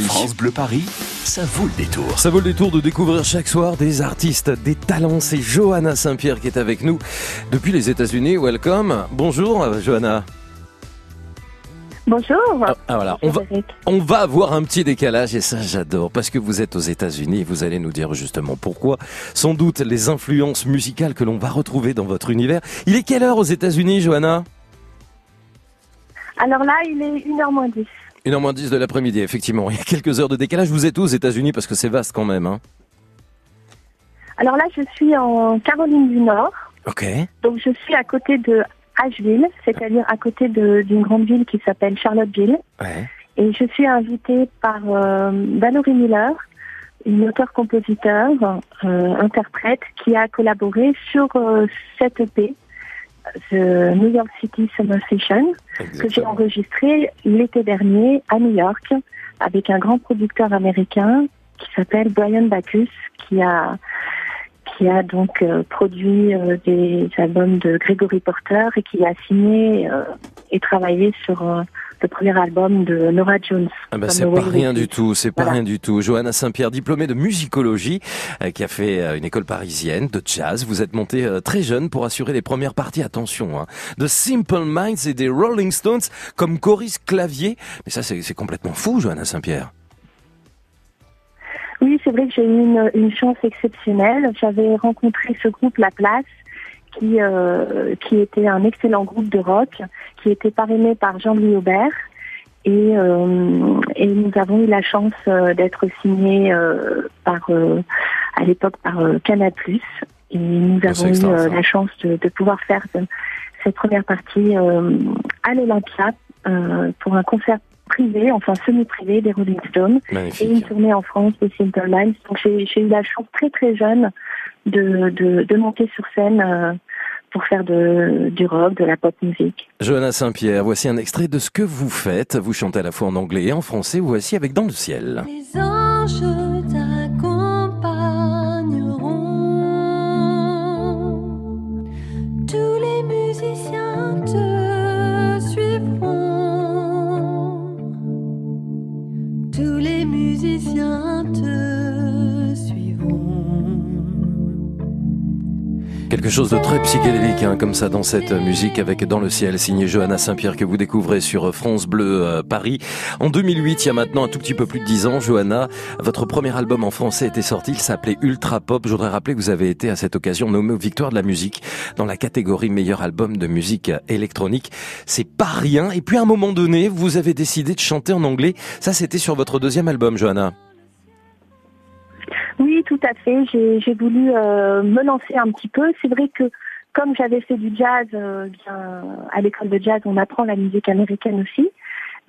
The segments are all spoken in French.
France Bleu Paris, ça vaut le détour. Ça vaut le détour de découvrir chaque soir des artistes, des talents. C'est Johanna Saint-Pierre qui est avec nous depuis les États-Unis. Welcome. Bonjour, Johanna. Bonjour. Ah, ah, voilà. On va, on va avoir un petit décalage et ça j'adore parce que vous êtes aux États-Unis et vous allez nous dire justement pourquoi. Sans doute les influences musicales que l'on va retrouver dans votre univers. Il est quelle heure aux États-Unis, Johanna? Alors là, il est 1h moins 10. Une heure moins 10 de l'après-midi, effectivement. Il y a quelques heures de décalage. Vous êtes où aux États-Unis? Parce que c'est vaste quand même. Hein. Alors là, je suis en Caroline du Nord. Ok. Donc je suis à côté de Asheville, c'est-à-dire à côté d'une grande ville qui s'appelle Charlottesville. Ouais. Et je suis invitée par euh, Valerie Miller, une auteure-compositeur, euh, interprète, qui a collaboré sur euh, cette EP The New York City Summer Session que j'ai enregistré l'été dernier à New York avec un grand producteur américain qui s'appelle Brian Bacchus qui a qui a donc euh, produit euh, des albums de Gregory Porter et qui a signé euh, et travaillé sur le premier album de Nora Jones. Ah bah c'est pas rien du tout, c'est pas rien du tout. Johanna Saint-Pierre, diplômée de musicologie, euh, qui a fait euh, une école parisienne de jazz. Vous êtes montée euh, très jeune pour assurer les premières parties, attention, hein, de Simple Minds et des Rolling Stones comme choriste clavier. Mais ça, c'est complètement fou, Johanna Saint-Pierre. Oui, c'est vrai que j'ai eu une, une chance exceptionnelle. J'avais rencontré ce groupe La Place qui, euh, qui était un excellent groupe de rock, qui était parrainé par Jean-Louis Aubert. Et, euh, et nous avons eu la chance euh, d'être signés euh, par, euh, à l'époque par Canal+. Et nous avons eu la chance de, de pouvoir faire ce- cette première partie à l'Olympia pour un concert privé, enfin semi-privé des Rolling Stones et une tournée en France de Simple Minds. Donc j'ai j'ai eu la chance très très jeune de, de, de monter sur scène euh, pour faire de, du rock, de la pop musique. Johanna Saint-Pierre, voici un extrait de ce que vous faites. Vous chantez à la fois en anglais et en français. Voici avec Dans le ciel. Les anges Quelque chose de très psychédélique, hein, comme ça, dans cette musique avec Dans le ciel, signé Johanna Saint-Pierre, que vous découvrez sur France Bleu euh, Paris. En 2008, il y a maintenant un tout petit peu plus de 10 ans, Johanna, votre premier album en français était sorti, il s'appelait Ultra Pop. Je voudrais rappeler que vous avez été à cette occasion nommé aux Victoires de la musique dans la catégorie meilleur album de musique électronique. C'est pas rien. Et puis à un moment donné, vous avez décidé de chanter en anglais. Ça, c'était sur votre deuxième album, Johanna. Oui, tout à fait. J'ai voulu euh, me lancer un petit peu. C'est vrai que comme j'avais fait du jazz, euh, bien, à l'école de jazz, on apprend la musique américaine aussi.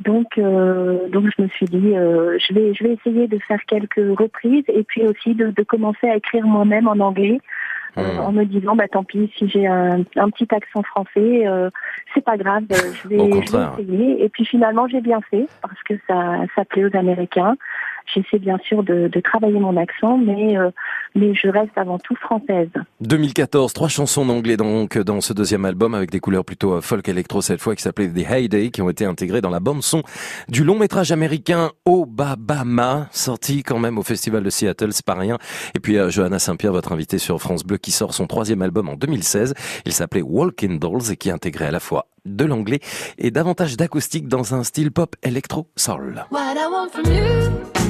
Donc, euh, donc je me suis dit, euh, je vais, je vais essayer de faire quelques reprises et puis aussi de, de commencer à écrire moi-même en anglais, euh, Hmm. en me disant, bah tant pis, si j'ai un, un petit accent français, euh, c'est pas grave, je vais, je vais essayer. Et puis finalement, j'ai bien fait parce que ça, ça plaît aux Américains. J'essaie bien sûr de, de travailler mon accent, mais, euh, mais je reste avant tout française. 2014, trois chansons en anglais donc dans ce deuxième album avec des couleurs plutôt euh, folk électro cette fois qui s'appelait The Heyday qui ont été intégrées dans la bande son du long métrage américain Obama sorti quand même au festival de Seattle, c'est pas rien. Et puis euh, Johanna Saint-Pierre, votre invitée sur France Bleu qui sort son troisième album en 2016. Il s'appelait Walking Dolls et qui intégrait à la fois de l'anglais et davantage d'acoustique dans un style pop électro soul. What I want from you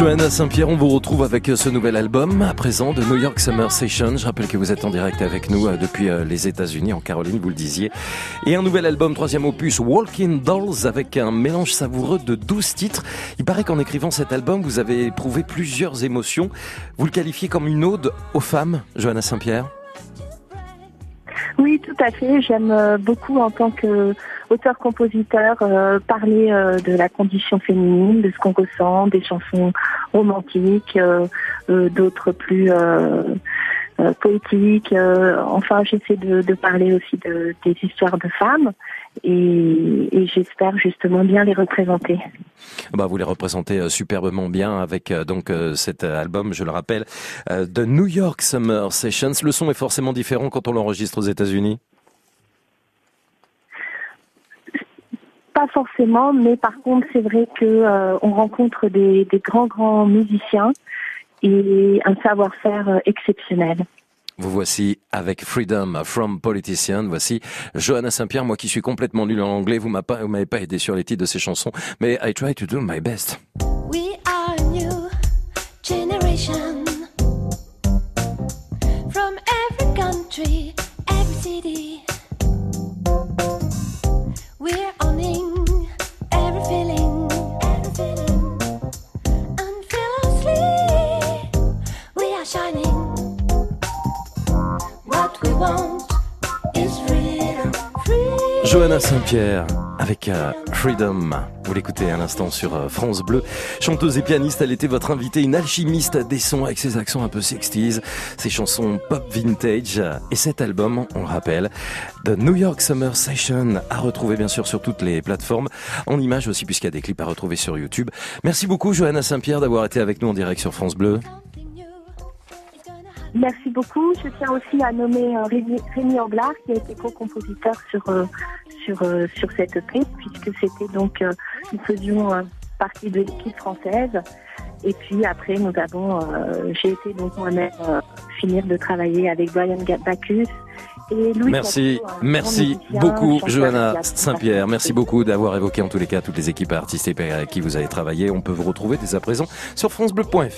Johanna Saint-Pierre, on vous retrouve avec euh, ce nouvel album à présent de New York Summer Session. Je rappelle que vous êtes en direct avec nous euh, depuis euh, les États-Unis, en Caroline, vous le disiez. Et un nouvel album, troisième opus, Walking Dolls, avec un mélange savoureux de 12 titres. Il paraît qu'en écrivant cet album, vous avez éprouvé plusieurs émotions. Vous le qualifiez comme une ode aux femmes, Johanna Saint-Pierre? Oui, tout à fait. J'aime beaucoup en tant que auteur-compositeur euh, parler euh, de la condition féminine, de ce qu'on ressent, des chansons romantiques, euh, d'autres plus poétiques. enfin, j'essaie de, de parler aussi de, des histoires de femmes et, et j'espère justement bien les représenter. Bah, vous les représentez superbement bien avec donc cet album, je le rappelle, de New York Summer Sessions. Le son est forcément différent quand on l'enregistre aux États-Unis? Pas forcément, mais par contre, c'est vrai que euh, on rencontre des, des grands grands musiciens et un savoir-faire euh, exceptionnel. Vous voici avec Freedom from Politician. Voici Johanna Saint-Pierre, moi qui suis complètement nul en anglais. Vous m'avez pas, vous m'avez pas aidé sur les titres de ces chansons, mais I try to do my best. We are Johanna Saint-Pierre avec euh, Freedom. Vous l'écoutez à l'instant sur euh, France Bleu. Chanteuse et pianiste, elle était votre invitée, une alchimiste des sons avec ses accents un peu 60s, ses chansons pop vintage et cet album, on le rappelle, The New York Summer Session à retrouver bien sûr sur toutes les plateformes, en images aussi puisqu'il y a des clips à retrouver sur YouTube. Merci beaucoup Johanna Saint-Pierre d'avoir été avec nous en direct sur France Bleu. Merci beaucoup. Je tiens aussi à nommer euh, Rémi, Rémi Anglard qui a été co-compositeur sur euh, sur euh, sur cette EP puisque c'était donc nous faisions partie de l'équipe française et puis après nous avons euh, j'ai été donc moi-même euh, finir de travailler avec Brian Bacchus et Louis Merci, merci beaucoup Johanna Saint-Pierre. Merci beaucoup d'avoir évoqué en tous les cas toutes les équipes artistes avec qui vous avez travaillé. On peut vous retrouver dès à présent sur francebleu.fr.